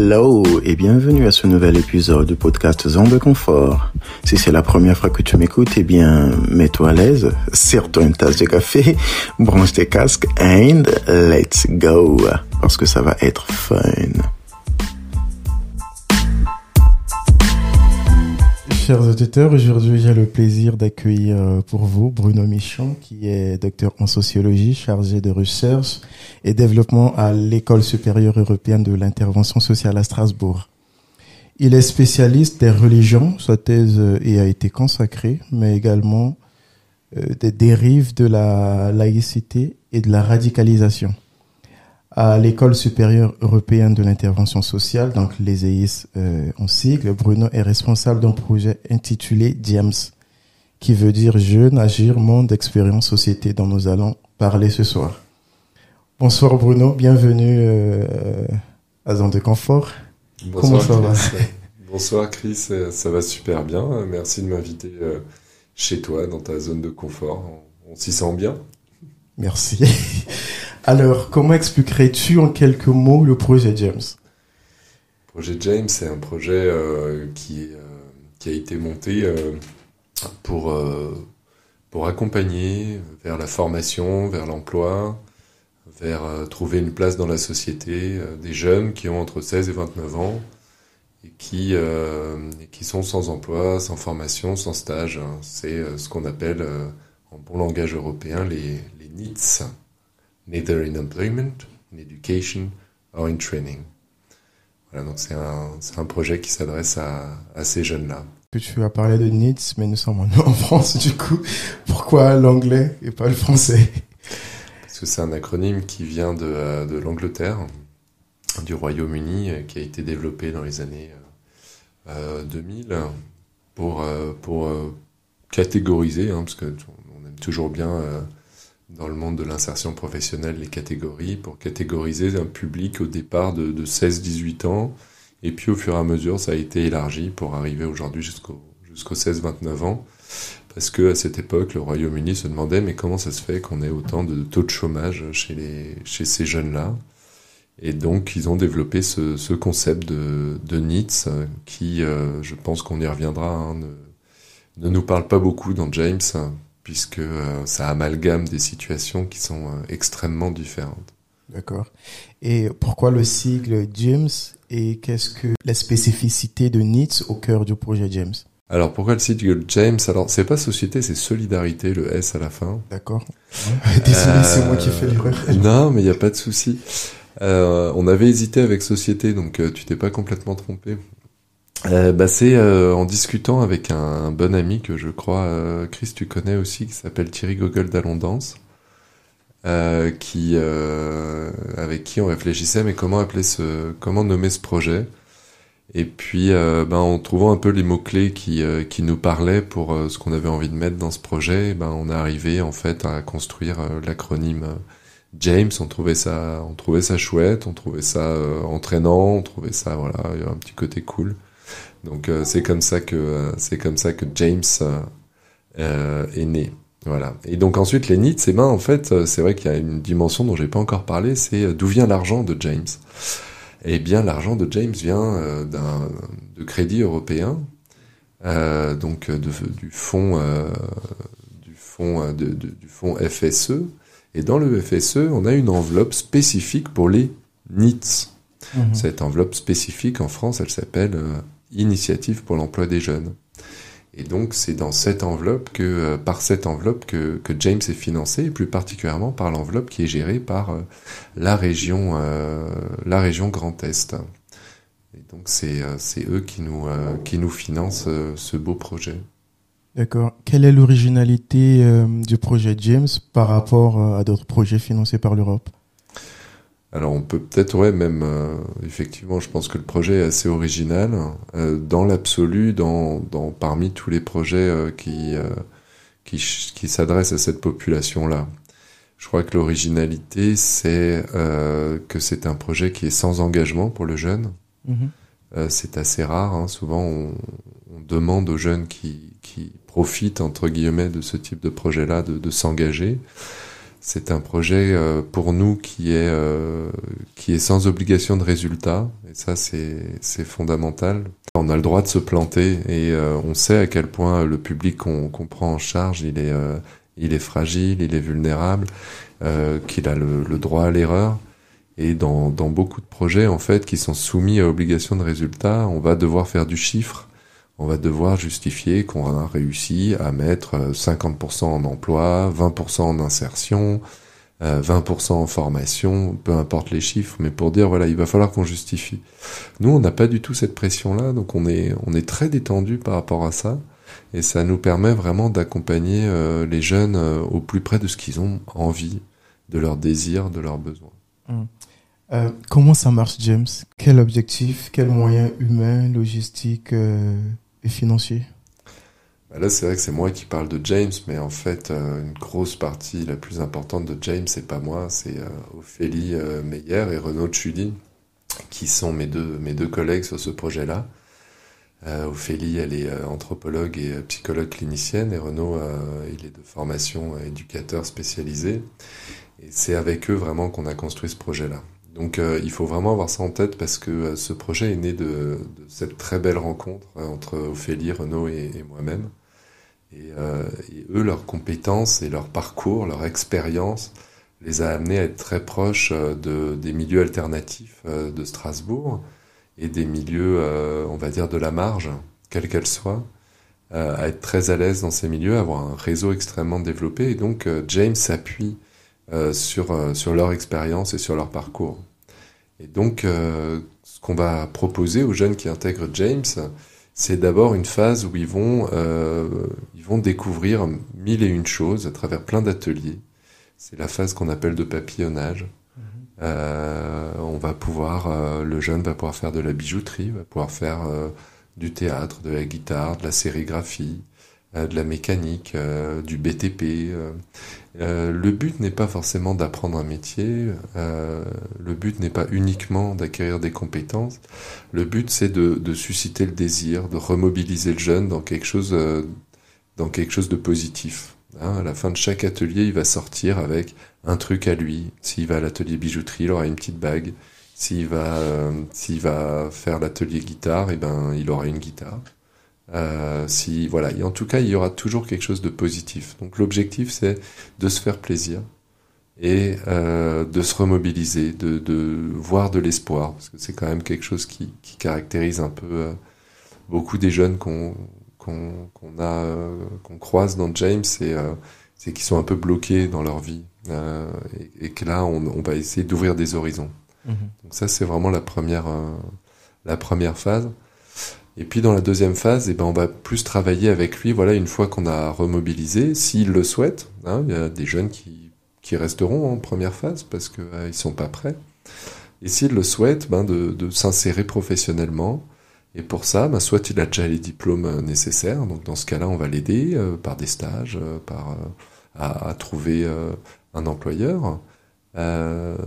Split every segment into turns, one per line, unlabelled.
Hello et bienvenue à ce nouvel épisode du podcast Zone de Confort. Si c'est la première fois que tu m'écoutes, eh bien, mets-toi à l'aise, sers-toi une tasse de café, branche tes casques and let's go. Parce que ça va être fun. Chers auditeurs, aujourd'hui j'ai le plaisir d'accueillir euh, pour vous Bruno Michon, qui est docteur en sociologie, chargé de recherche et développement à l'École supérieure européenne de l'intervention sociale à Strasbourg. Il est spécialiste des religions, sa thèse y a été consacrée, mais également euh, des dérives de la laïcité et de la radicalisation à l'École supérieure européenne de l'intervention sociale, donc les EIS euh, en sigle, Bruno est responsable d'un projet intitulé James, qui veut dire Jeune, Agir, Monde, Expérience, Société, dont nous allons parler ce soir. Bonsoir Bruno, bienvenue euh, à Zone de Confort.
Bonsoir, Comment ça va Bonsoir Chris, ça va super bien. Merci de m'inviter euh, chez toi, dans ta zone de confort. On, on s'y sent bien.
Merci. Alors, comment expliquerais-tu en quelques mots le projet James?
Le projet James, c'est un projet euh, qui, euh, qui a été monté euh, pour, accompagner vers la formation, vers l'emploi, vers trouver une place dans la société des jeunes qui ont entre 16 et 29 ans et qui, sont sans emploi, sans formation, sans stage. C'est ce qu'on appelle en bon langage européen les, les NEETs neither in employment, in education, or in training. Voilà, donc c'est un, un, projet qui s'adresse à, à, ces jeunes-là.
Tu as parlé de NEEDS, mais nous sommes en France du coup. Pourquoi l'anglais et pas le français?
Parce que c'est un acronyme qui vient de, de l'Angleterre, du Royaume-Uni, qui a été développé dans les années euh, 2000 pour, euh, pour euh, catégoriser, hein, parce qu'on aime toujours bien euh, dans le monde de l'insertion professionnelle les catégories pour catégoriser un public au départ de, de 16-18 ans. Et puis au fur et à mesure, ça a été élargi pour arriver aujourd'hui jusqu'au jusqu'aux 16-29 ans. Parce que à cette époque, le Royaume-Uni se demandait mais comment ça se fait qu'on ait autant de taux de chômage chez, les, chez ces jeunes-là? Et donc ils ont développé ce, ce concept de, de NEETS qui, euh, je pense qu'on y reviendra, hein, ne nous parle pas beaucoup dans James puisque euh, ça amalgame des situations qui sont euh, extrêmement différentes.
D'accord. Et pourquoi le sigle James et qu'est-ce que la spécificité de NITS au cœur du projet James?
Alors pourquoi le sigle James? Alors c'est pas société, c'est solidarité, le S à la fin.
D'accord. Désolé, c'est moi qui ai fait l'erreur.
Euh, non, mais il n'y a pas de souci. on avait hésité avec société, donc tu t'es pas complètement trompé. Euh, bah, c'est euh, en discutant avec un, bon ami que je crois, euh, Chris, tu connais aussi, qui s'appelle Thierry Gogol d'Allondance, qui, avec qui on réfléchissait, mais comment appeler ce, comment nommer ce projet. Et puis, ben, en trouvant un peu les mots clés qui, nous parlaient pour ce qu'on avait envie de mettre dans ce projet, ben, on est arrivé en fait à construire l'acronyme James. On trouvait ça, on trouvait ça chouette, on trouvait ça entraînant, on trouvait ça, voilà, il y a un petit côté cool. Donc euh, c'est comme ça que euh, c'est comme ça que James euh, est né. Voilà. Et donc ensuite les NEETs, c'est ben en fait c'est vrai qu'il y a une dimension dont j'ai pas encore parlé, c'est d'où vient l'argent de James. Eh bien l'argent de James vient d'un de crédit européen, donc de, du fonds du fonds de, du fonds FSE. Et dans le FSE, on a une enveloppe spécifique pour les NEETs. Mhm. Cette enveloppe spécifique en France, elle s'appelle Initiative pour l'emploi des jeunes. Et donc c'est dans cette enveloppe que, euh, par cette enveloppe que, que, James est financé, et plus particulièrement par l'enveloppe qui est gérée par euh, la région, euh, la région Grand Est. Et donc c'est eux qui nous, qui nous financent ce beau projet.
D'accord. Quelle est l'originalité du projet James par rapport à d'autres projets financés par l'Europe?
Alors on peut peut-être, ouais, même, euh, effectivement, je pense que le projet est assez original. Euh, dans l'absolu, dans, dans, parmi tous les projets euh, qui, qui, qui s'adressent à cette population-là. Je crois que l'originalité, c'est que c'est un projet qui est sans engagement pour le jeune. Mm-hmm. c'est assez rare. Hein. Souvent, on, on, demande aux jeunes qui, qui profitent, entre guillemets, de ce type de projet-là de, de s'engager. C'est un projet euh, pour nous qui est euh, qui est sans obligation de résultat et ça c'est fondamental. On a le droit de se planter et euh, on sait à quel point le public qu'on qu'on prend en charge il est il est fragile, il est vulnérable, qu'il a le, le, droit à l'erreur. Et dans dans beaucoup de projets en fait qui sont soumis à obligation de résultat, on va devoir faire du chiffre on va devoir justifier qu'on a réussi à mettre 50% euh, en emploi, 20% en insertion, 20% euh, en formation, peu importe les chiffres, mais pour dire voilà, il va falloir qu'on justifie. Nous, on n'a pas du tout cette pression-là, donc on est on est très détendu par rapport à ça, et ça nous permet vraiment d'accompagner euh, les jeunes au plus près de ce qu'ils ont envie, de leurs désirs, de leurs besoins.
Hum. comment ça marche, James? Quel objectif, quels moyens humains, logistiques et financier
bah Là, c'est vrai que c'est moi qui parle de James, mais en fait, euh, une grosse partie, la plus importante de James, c'est pas moi, c'est euh, Ophélie euh, Meyer et Renaud Tchudi, qui sont mes deux, mes deux collègues sur ce projet-là. Ophélie, elle est anthropologue et psychologue clinicienne, et Renaud, il est de formation éducateur spécialisé. Et c'est avec eux vraiment qu'on a construit ce projet-là. Donc euh, il faut vraiment avoir ça en tête parce que euh, ce projet est né de, cette très belle rencontre euh, entre Ophélie, Renaud et, moi-même. Et, eux, leurs compétences et leur parcours, leur expérience les a amenés à être très proches de, des milieux alternatifs de Strasbourg et des milieux, on va dire, de la marge, quelle qu'elle soit, à être très à l'aise dans ces milieux, avoir un réseau extrêmement développé. Et donc James s'appuie sur, sur leur expérience et sur leur parcours. Et donc, euh, ce qu'on va proposer aux jeunes qui intègrent James, c'est d'abord une phase où ils vont, euh, ils vont découvrir mille et une choses à travers plein d'ateliers. C'est la phase qu'on appelle de papillonnage. Mhm. Euh, on va pouvoir, euh, le jeune va pouvoir faire de la bijouterie, va pouvoir faire euh, du théâtre, de la guitare, de la sérigraphie, de la mécanique, du BTP. Euh, le but n'est pas forcément d'apprendre un métier, euh, le but n'est pas uniquement d'acquérir des compétences, le but c'est de, susciter le désir, de remobiliser le jeune dans quelque chose, euh, dans quelque chose de positif. Hein. à la fin de chaque atelier, il va sortir avec un truc à lui. S'il va à l'atelier bijouterie, il aura une petite bague. S'il va, s'il va faire l'atelier guitare, et eh ben, il aura une guitare. Euh, si voilà, en tout cas, il y aura toujours quelque chose de positif. Donc l'objectif, c'est de se faire plaisir et euh, de se remobiliser, de, de voir de l'espoir, parce que c'est quand même quelque chose qui, qui caractérise un peu euh, beaucoup des jeunes qu'on qu'on qu'on a qu'on croise dans James, c'est c'est qu'ils sont un peu bloqués dans leur vie et, et, que là, on, on va essayer d'ouvrir des horizons. Mmh. Donc ça, c'est vraiment la première la première phase. Et puis dans la deuxième phase, eh ben, on va plus travailler avec lui, voilà, une fois qu'on a remobilisé, s'il le souhaite. Hein, il y a des jeunes qui, qui resteront en première phase parce qu'ils euh, ils sont pas prêts. Et s'il le souhaite, ben, de, de s'insérer professionnellement. Et pour ça, ben, soit il a déjà les diplômes euh, nécessaires, donc dans ce cas-là, on va l'aider euh, par des stages, par à, trouver un employeur.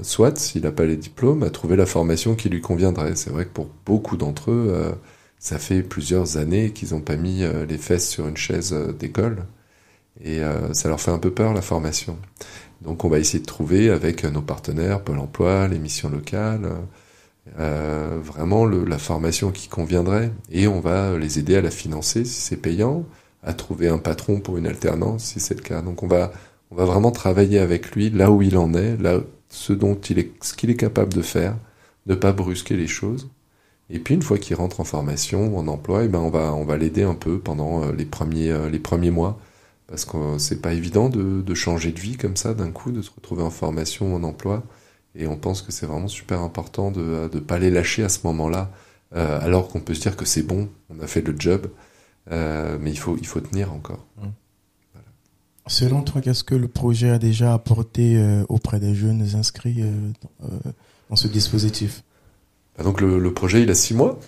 soit, s'il n'a pas les diplômes, à trouver la formation qui lui conviendrait. C'est vrai que pour beaucoup d'entre eux, ça fait plusieurs années qu'ils n'ont pas mis euh, les fesses sur une chaise euh, d'école et euh, ça leur fait un peu peur la formation. Donc on va essayer de trouver avec nos partenaires, Pôle Emploi, les missions locales, vraiment la formation qui conviendrait et on va les aider à la financer si c'est payant, à trouver un patron pour une alternance si c'est le cas. Donc on va on va vraiment travailler avec lui là où il en est, là ce dont il est ce qu'il est capable de faire, ne pas brusquer les choses et puis une fois qu'il rentre en formation ou en emploi, et eh ben on va on va l'aider un peu pendant euh, les premiers euh, les premiers mois parce que c'est pas évident de, de changer de vie comme ça d'un coup, de se retrouver en formation ou en emploi. Et on pense que c'est vraiment super important de ne pas les lâcher à ce moment-là, euh, alors qu'on peut se dire que c'est bon, on a fait le job, euh, mais il faut, il faut tenir encore. Mmh.
Voilà. Selon toi, qu'est-ce que le projet a déjà apporté euh, auprès des jeunes inscrits dans, dans ce dispositif?
Bah, donc le, le, projet il a six mois.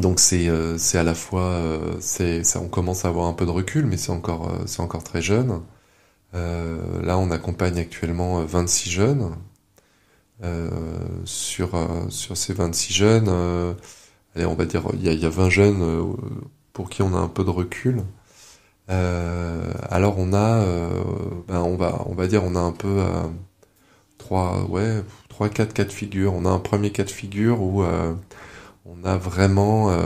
Donc c'est euh, c'est à la fois euh, c'est ça on commence à avoir un peu de recul mais c'est encore euh, c'est encore très jeune. Euh, là on accompagne actuellement 26 jeunes. sur sur ces 26 jeunes, allez, on va dire il y a, y a 20 jeunes pour qui on a un peu de recul. alors on a, ben on va, on va dire, on a un peu trois, ouais, trois, quatre cas de figure. On a un premier cas de figure où on a vraiment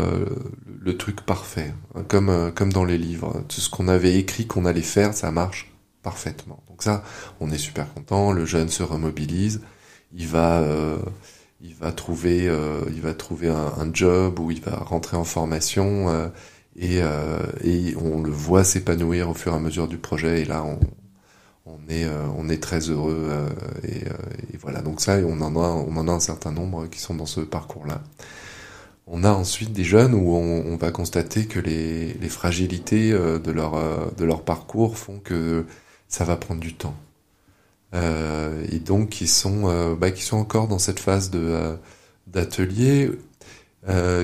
le truc parfait, hein, comme comme dans les livres. Tout ce qu'on avait écrit qu'on allait faire, ça marche parfaitement. Donc ça, on est super content. Le jeune se remobilise, il va il va trouver, euh, il va trouver un, job où il va rentrer en formation euh, et, euh, et on le voit s'épanouir au fur et à mesure du projet. Et là, on, on est, on est très heureux et, et, voilà. Donc ça, on en a, on en a un certain nombre qui sont dans ce parcours-là. On a ensuite des jeunes où on, on va constater que les, les fragilités de leur, de leur parcours font que ça va prendre du temps. Euh, et donc qui sont, euh, bah, qui sont encore dans cette phase de euh, d'atelier,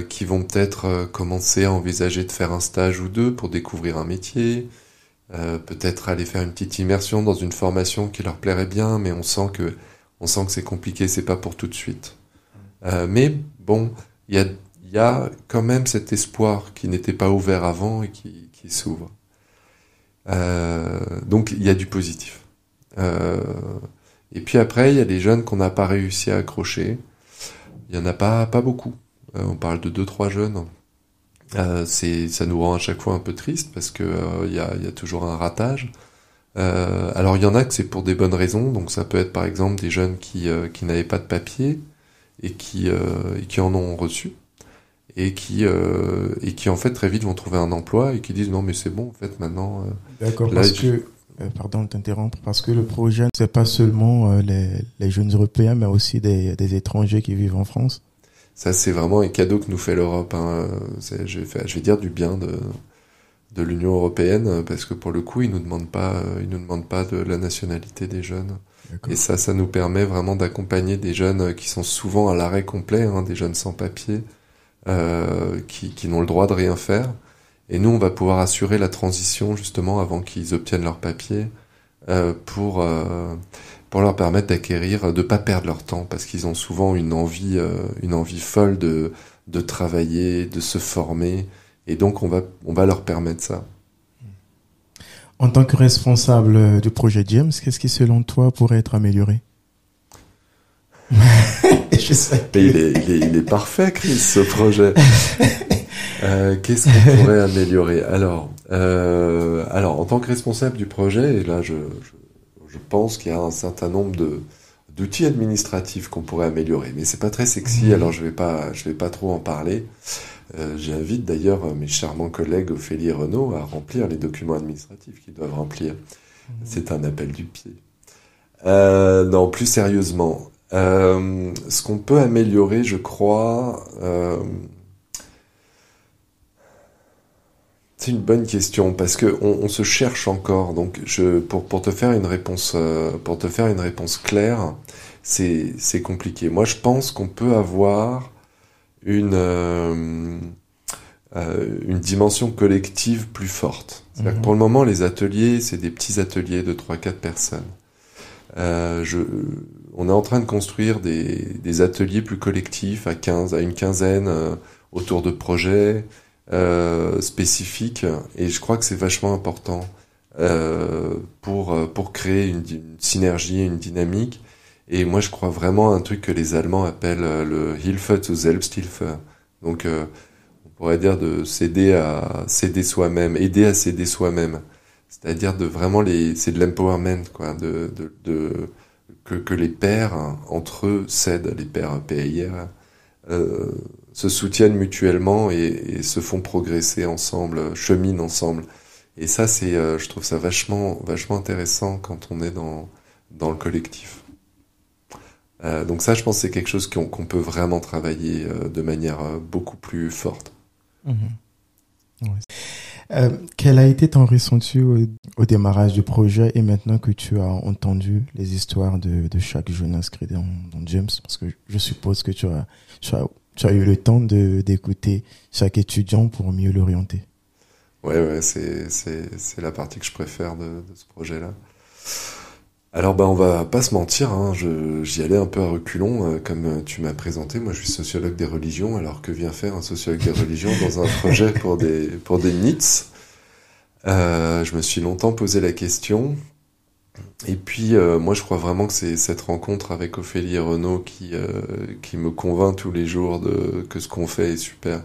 qui vont peut-être commencer à envisager de faire un stage ou deux pour découvrir un métier, peut-être aller faire une petite immersion dans une formation qui leur plairait bien, mais on sent que on sent que c'est compliqué, c'est pas pour tout de suite. mais bon, il y a, y a quand même cet espoir qui n'était pas ouvert avant et qui, s'ouvre. donc il y a du positif. Euh, et puis après, il y a des jeunes qu'on n'a pas réussi à accrocher. Il y en a pas pas beaucoup. Euh, on parle de deux trois jeunes. Euh, c'est ça nous rend à chaque fois un peu triste parce que il y a, y a toujours un ratage. Euh, alors il y en a que c'est pour des bonnes raisons, donc ça peut être par exemple des jeunes qui, qui n'avaient pas de papier et qui, et qui en ont reçu et qui et qui en fait très vite vont trouver un emploi et qui disent non mais c'est bon en fait maintenant.
D'accord parce que euh, pardon de t'interrompre, parce que le projet, c'est pas seulement euh, les, les, jeunes européens, mais aussi des, des, étrangers qui vivent en France.
Ça, c'est vraiment un cadeau que nous fait l'Europe. Hein. Je, vais je vais dire du bien de, de l'Union européenne, parce que pour le coup, ils nous demandent pas, euh, ils nous demandent pas de la nationalité des jeunes. Et ça, ça nous permet vraiment d'accompagner des jeunes qui sont souvent à l'arrêt complet, hein, des jeunes sans papier, euh, qui, qui n'ont le droit de rien faire et nous, on va pouvoir assurer la transition justement avant qu'ils obtiennent leur papier euh, pour euh, pour leur permettre d'acquérir, de pas perdre leur temps parce qu'ils ont souvent une envie euh, une envie folle de de travailler, de se former et donc on va on va leur permettre ça.
En tant que responsable du projet James, qu'est-ce qui selon toi pourrait être amélioré?
Je sais. il, est, il, est, il est parfait, Chris, ce projet. Euh, qu'est-ce qu'on pourrait améliorer? Alors, euh, alors en tant que responsable du projet, et là je, je, je pense qu'il y a un certain nombre de d'outils administratifs qu'on pourrait améliorer, mais c'est pas très sexy, mmh. alors je vais pas je vais pas trop en parler. Euh, J'invite d'ailleurs mes charmants collègues Ophélie et Renaud à remplir les documents administratifs qu'ils doivent remplir. Mmh. C'est un appel du pied. Euh, non, plus sérieusement, euh, ce qu'on peut améliorer, je crois, euh, C'est une bonne question parce que on, on, se cherche encore. Donc, je, pour, pour te faire une réponse, euh, pour te faire une réponse claire, c'est compliqué. Moi, je pense qu'on peut avoir une euh, euh une dimension collective plus forte. Que mhm. pour le moment, les ateliers, c'est des petits ateliers de 3-4 personnes. Euh, je, on est en train de construire des, des ateliers plus collectifs à 15, à une quinzaine euh, autour de projets euh, spécifique et je crois que c'est vachement important euh, pour euh, pour créer une, une, synergie, une dynamique. Et moi, je crois vraiment à un truc que les Allemands appellent euh, le Hilfe zu Selbsthilfe. Donc, on pourrait dire de s'aider à s'aider soi-même, aider à s'aider soi-même. C'est-à-dire de vraiment les, c'est de l'empowerment, quoi, de, de, de que, que les pères entre eux s'aident, les pères PIR, euh, se soutiennent mutuellement et, se font progresser ensemble, cheminent ensemble. Et ça, c'est, euh, je trouve ça vachement, vachement intéressant quand on est dans dans le collectif. Euh, donc ça, je pense, c'est quelque chose qu'on qu'on peut vraiment travailler euh, de manière euh, beaucoup plus forte.
Euh, quel a été ton ressenti au, au, démarrage du projet et maintenant que tu as entendu les histoires de, de chaque jeune inscrit dans, dans, James? Parce que je suppose que tu as, tu as tu as eu le temps d'écouter chaque étudiant pour mieux l'orienter.
Ouais, ouais, c'est la partie que je préfère de, de ce projet-là. Alors bah on va pas se mentir, hein, j'y allais un peu à reculons, euh, comme tu m'as présenté. Moi, je suis sociologue des religions, alors que vient faire un sociologue des religions dans un projet pour des pour des NITS Euh, je me suis longtemps posé la question. Et puis, euh, moi, je crois vraiment que c'est cette rencontre avec Ophélie et Renaud qui, euh, qui me convainc tous les jours de, que ce qu'on fait est super.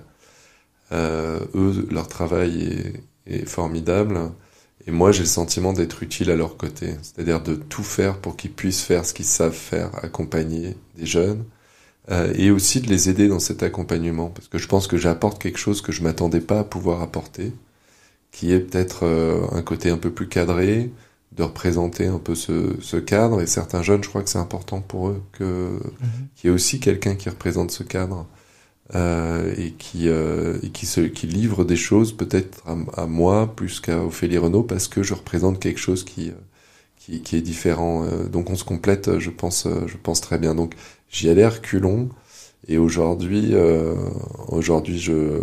Euh, eux, leur travail est, formidable. Et moi, j'ai le sentiment d'être utile à leur côté. C'est-à-dire de tout faire pour qu'ils puissent faire ce qu'ils savent faire, accompagner des jeunes. Et aussi de les aider dans cet accompagnement. Parce que je pense que j'apporte quelque chose que je m'attendais pas à pouvoir apporter. Qui est peut-être un côté un peu plus cadré, de représenter un peu ce, ce, cadre. Et certains jeunes, je crois que c'est important pour eux que mm -hmm. qu'il y ait aussi quelqu'un qui représente ce cadre euh, et qui euh, et qui se qui livre des choses peut-être à, à, moi plus qu'à Ophélie Renault parce que je représente quelque chose qui qui, qui est différent. Euh, donc on se complète, je pense, je pense très bien. Donc j'y allais reculons et aujourd'hui, euh, aujourd'hui je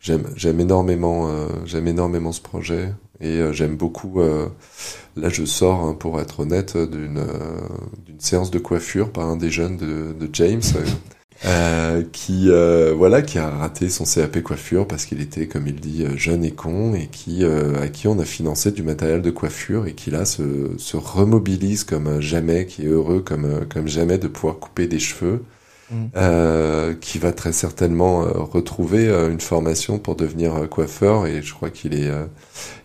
j'aime j'aime énormément euh, j'aime énormément ce projet et euh, j'aime beaucoup euh, là je sors hein, pour être honnête d'une euh, d'une séance de coiffure par un des jeunes de, James qui voilà qui a raté son CAP coiffure parce qu'il était comme il dit jeune et con et qui à qui on a financé du matériel de coiffure et qui là se, se remobilise comme jamais qui est heureux comme comme jamais de pouvoir couper des cheveux euh, qui va très certainement euh, retrouver euh, une formation pour devenir coiffeur et je crois qu'il est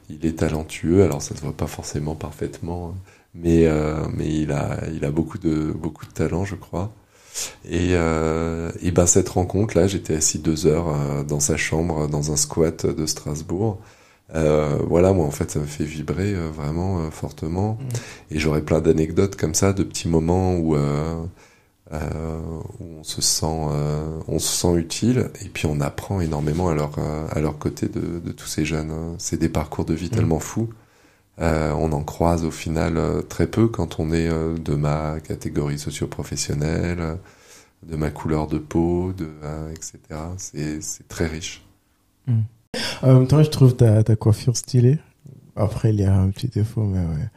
il est talentueux alors ça se voit pas forcément parfaitement hein. mais mais il a il a beaucoup de beaucoup de talent je crois et et ben cette rencontre là j'étais assis deux heures dans sa chambre dans un squat de Strasbourg euh, voilà, moi en fait, ça me fait vibrer euh, vraiment euh, fortement. Mmh. Et j'aurais plein d'anecdotes comme ça, de petits moments où euh, où on se sent euh, on se sent utile et puis on apprend énormément à leur euh, à leur côté de, de tous ces jeunes hein. c'est des parcours de vie mmh. tellement fous euh, on en croise au final euh, très peu quand on est euh, de ma catégorie socio-professionnelle de ma couleur de peau de etc c'est c'est très riche
mmh. en même temps je trouve ta, ta coiffure stylée après, il y a un petit défaut, mais ouais.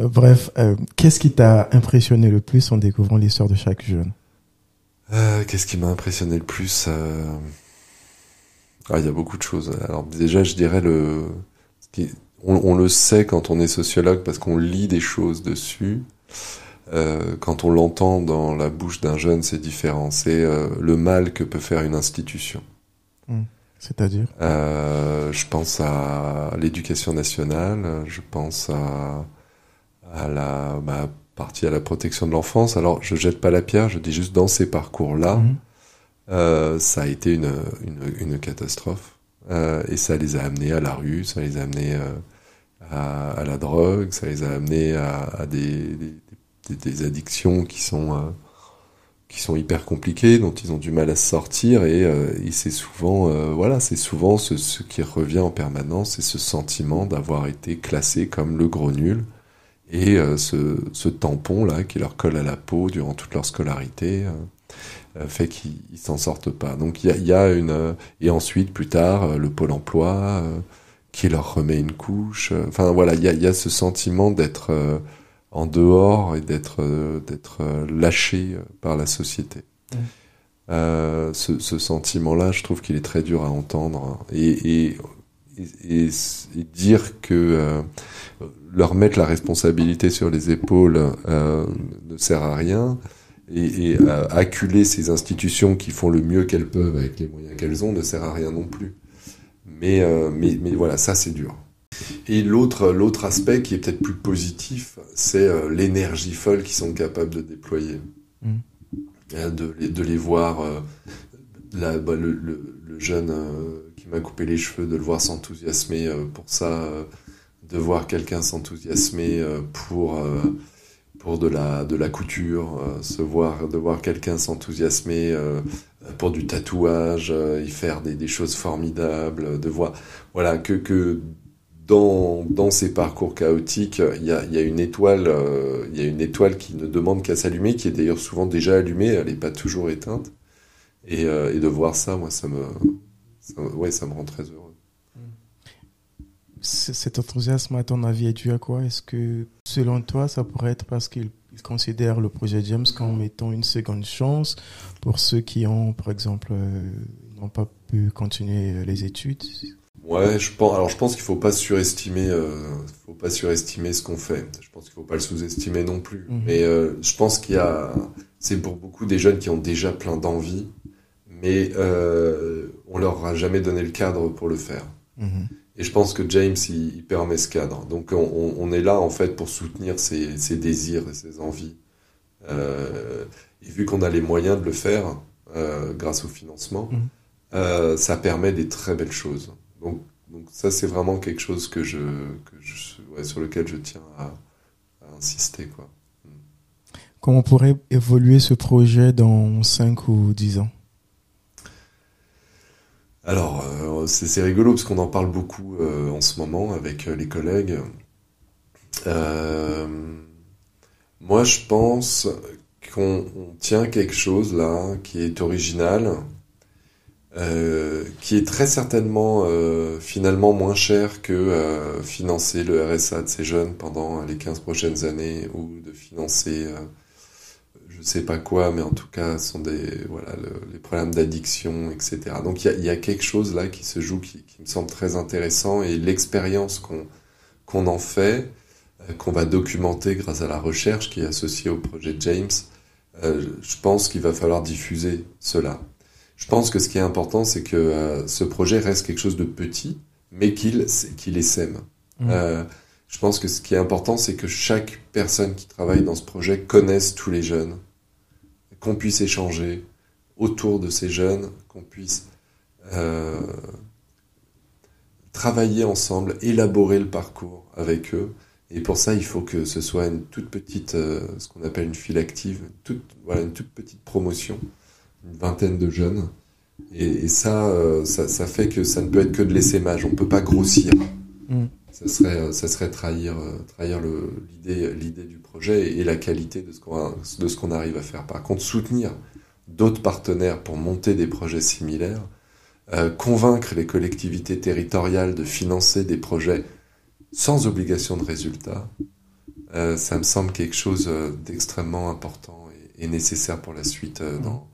Euh, bref, euh, qu'est-ce qui t'a impressionné le plus en découvrant l'histoire de chaque jeune?
Euh, Qu'est-ce qui m'a impressionné le plus euh... ah, Il y a beaucoup de choses. Alors déjà, je dirais le... On, on le sait quand on est sociologue parce qu'on lit des choses dessus. Quand on l'entend dans la bouche d'un jeune, c'est différent. C'est le mal que peut faire une institution.
Mmh. C'est-à-dire
euh, Je pense à l'éducation nationale, je pense à, à la bah, partie à la protection de l'enfance. Alors, je jette pas la pierre, je dis juste dans ces parcours-là, mmh. euh, ça a été une, une, une catastrophe. Euh, et ça les a amenés à la rue, ça les a amenés à, à, la drogue, ça les a amenés à, à des, des, des, addictions qui sont qui sont hyper compliqués, dont ils ont du mal à sortir, et, euh, c'est souvent, euh, voilà, c'est souvent ce, qui revient en permanence, c'est ce sentiment d'avoir été classé comme le gros nul, et euh, ce, ce, tampon là qui leur colle à la peau durant toute leur scolarité fait qu'ils s'en sortent pas. Donc il y a, une, et ensuite plus tard le pôle emploi qui leur remet une couche. Enfin voilà, il y a ce sentiment d'être en dehors et d'être euh, d'être euh, lâché euh, par la société. Mmh. Euh, ce, ce sentiment-là, je trouve qu'il est très dur à entendre et, et, et, et dire que euh, leur mettre la responsabilité sur les épaules euh, ne sert à rien et, et acculer ces institutions qui font le mieux qu'elles peuvent avec les moyens qu'elles ont ne sert à rien non plus. Mais, mais, mais voilà, ça c'est dur. Et l'autre, l'autre aspect qui est peut-être plus positif, c'est euh, l'énergie folle qu'ils sont capables de déployer. Mm. De, de, les voir, euh, la, bah, le, le, le, jeune euh, qui m'a coupé les cheveux, de le voir s'enthousiasmer euh, pour ça, de voir quelqu'un s'enthousiasmer pour, pour de la, de la couture, se voir, de voir quelqu'un s'enthousiasmer pour du tatouage, y faire des, des choses formidables, de voir, voilà, que, que dans, dans ces parcours chaotiques, il y a, une étoile, euh, y a une étoile qui ne demande qu'à s'allumer, qui est d'ailleurs souvent déjà allumée, elle n'est pas toujours éteinte. Et, euh, de voir ça, moi, ça me, ouais, ça me rend très heureux.
Cet enthousiasme, à ton avis, est dû à quoi? Est-ce que, selon toi, ça pourrait être parce qu'il considère le projet James comme étant une seconde chance pour ceux qui ont, par exemple, euh, n'ont pas pu continuer les études?
Ouais, je pense. Alors, je pense qu'il faut pas surestimer. Euh, faut pas surestimer ce qu'on fait. Je pense qu'il faut pas le sous-estimer non plus.
Mhm.
Mais euh, je pense qu'il y a. C'est pour beaucoup des jeunes qui ont déjà plein d'envie, mais euh, on leur a jamais donné le cadre pour le faire.
Mhm.
Et je pense que James, il, il permet ce cadre. Donc, on, est là en fait pour soutenir ses, ses désirs et ses envies. Euh, et vu qu'on a les moyens de le faire grâce au financement,
Mhm.
ça permet des très belles choses. Donc, donc ça, c'est vraiment quelque chose que je, que je ouais, sur lequel je tiens à, à insister, quoi.
Comment pourrait évoluer ce projet dans 5 ou 10 ans?
Alors, euh, c'est rigolo parce qu'on en parle beaucoup euh, en ce moment avec euh, les collègues. Euh, moi, je pense qu'on on tient quelque chose là qui est original, euh, qui est très certainement euh, finalement moins cher que euh, financer le RSA de ces jeunes pendant les 15 prochaines années ou de financer euh, je sais pas quoi, mais en tout cas, ce sont des voilà le- les problèmes d'addiction, etc. Donc il y a, y a quelque chose là qui se joue, qui, qui me semble très intéressant, et l'expérience qu'on qu'on en fait, euh, qu'on va documenter grâce à la recherche qui est associée au projet James, je pense qu'il va falloir diffuser cela. Je pense que ce qui est important, c'est que euh, ce projet reste quelque chose de petit, mais qu'il qu'il essaime.
Mhm.
Euh, je pense que ce qui est important, c'est que chaque personne qui travaille dans ce projet connaisse tous les jeunes, qu'on puisse échanger autour de ces jeunes, qu'on puisse euh, travailler ensemble, élaborer le parcours avec eux. Et pour ça, il faut que ce soit une toute petite, ce qu'on appelle une file active, toute, voilà, une toute petite promotion, une vingtaine de jeunes. Et, et ça, euh, ça, ça fait que ça ne peut être que de l'essaimage. On ne peut pas grossir
Mm.
ça serait ça serait trahir euh, trahir l'idée du projet et, la qualité de ce qu'on qu'on arrive à faire par contre soutenir d'autres partenaires pour monter des projets similaires euh, convaincre les collectivités territoriales de financer des projets sans obligation de résultat euh, ça me semble quelque chose euh, d'extrêmement important et, et nécessaire pour la suite euh, dans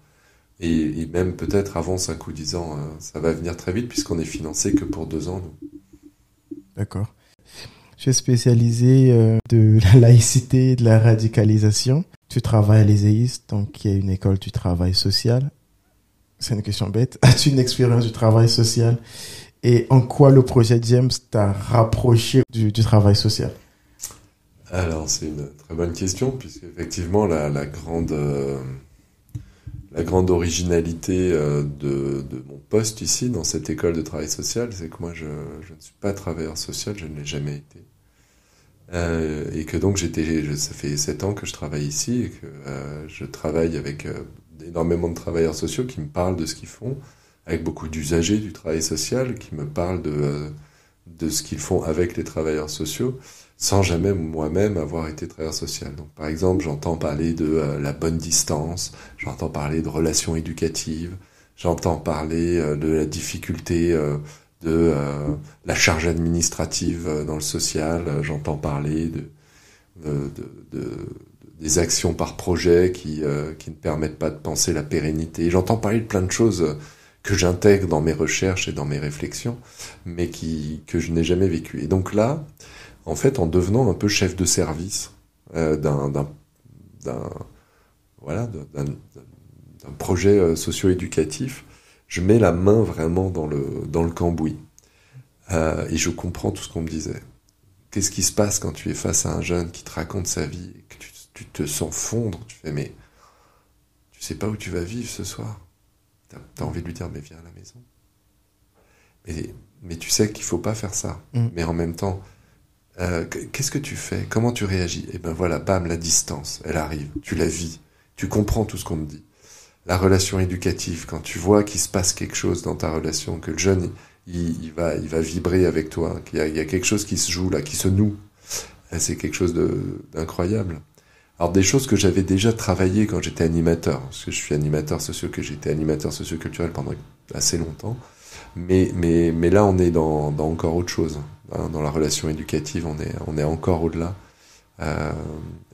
et, et même peut-être avant 5 ou 10 ans, euh, ça va venir très vite puisqu'on est financé que pour deux ans. nous.
D'accord. Je suis spécialisé euh, de la laïcité et de la radicalisation. Tu travailles à l'Éséiste, donc il y a une école du travail social. C'est une question bête. As-tu une expérience du travail social? Et en quoi le projet James t'a rapproché du, du travail social?
Alors, c'est une très bonne question, puisque effectivement, la, la grande, euh, la grande originalité euh, de, mon poste ici, dans cette école de travail social, c'est que moi, je, ne suis pas travailleur social, je ne l'ai jamais été. Euh, et que donc, j'étais, ça fait sept ans que je travaille ici, et que euh, je travaille avec euh, énormément de travailleurs sociaux qui me parlent de ce qu'ils font, avec beaucoup d'usagers du travail social qui me parlent de ce qu'ils font avec les travailleurs sociaux sans jamais moi-même avoir été travailleur social. Donc, par exemple, j'entends parler de euh, la bonne distance, j'entends parler de relations éducatives, j'entends parler euh, de la difficulté euh, de la charge administrative dans le social, j'entends parler de, de, de- de- des actions par projet qui, qui ne permettent pas de penser la pérennité. J'entends parler de plein de choses que j'intègre dans mes recherches et dans mes réflexions, mais qui, que je n'ai jamais vécues. Et donc là, en fait, en devenant un peu chef de service euh, d'un, voilà, projet euh, socio-éducatif, je mets la main vraiment dans le, dans le cambouis. Euh, et je comprends tout ce qu'on me disait. Qu'est-ce qui se passe quand tu es face à un jeune qui te raconte sa vie et que tu, tu te sens fondre Tu fais, mais tu sais pas où tu vas vivre ce soir? T'as, t'as envie de lui dire, mais viens à la maison. Mais, mais tu sais qu'il faut pas faire ça.
Mm.
Mais en même temps, euh, qu- qu'est-ce que tu fais? Comment tu réagis? Et ben voilà, bam, la distance, elle arrive. Tu la vis. Tu comprends tout ce qu'on te dit. La relation éducative, quand tu vois qu'il se passe quelque chose dans ta relation, que le jeune, il, va, il va vibrer avec toi, qu'il y a, quelque chose qui se joue là, qui se noue. Euh, C'est quelque chose d'incroyable. Alors des choses que j'avais déjà travaillé quand j'étais animateur, parce que je suis animateur socio, que j'étais animateur socioculturel pendant assez longtemps. Mais, mais, mais là, on est dans encore autre chose. Hein. Dans la relation éducative, on est, on est encore au-delà. Euh,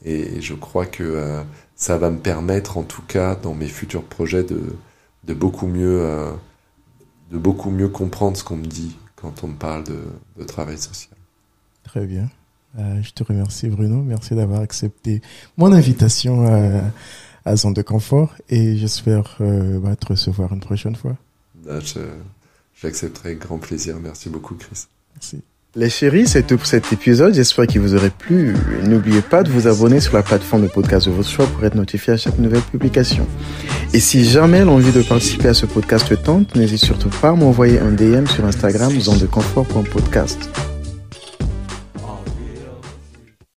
et je crois que euh, ça va me permettre, en tout cas, dans mes futurs projets, de, de beaucoup mieux, euh, de beaucoup mieux comprendre ce qu'on me dit quand on me parle de, de travail social.
Très bien. Je te remercie Bruno, merci d'avoir accepté mon invitation à, à Zone de Confort et j'espère bah, te recevoir une prochaine fois.
J'accepterai avec grand plaisir. Merci beaucoup Chris.
Merci. Les chéris, c'est tout pour cet épisode. J'espère qu'il vous aurait plu. N'oubliez pas de vous abonner sur la plateforme de podcast de votre choix pour être notifié à chaque nouvelle publication. Et si jamais l'envie de participer à ce podcast tente, n'hésitez surtout pas à m'envoyer un DM sur Instagram, zone de confort.podcast.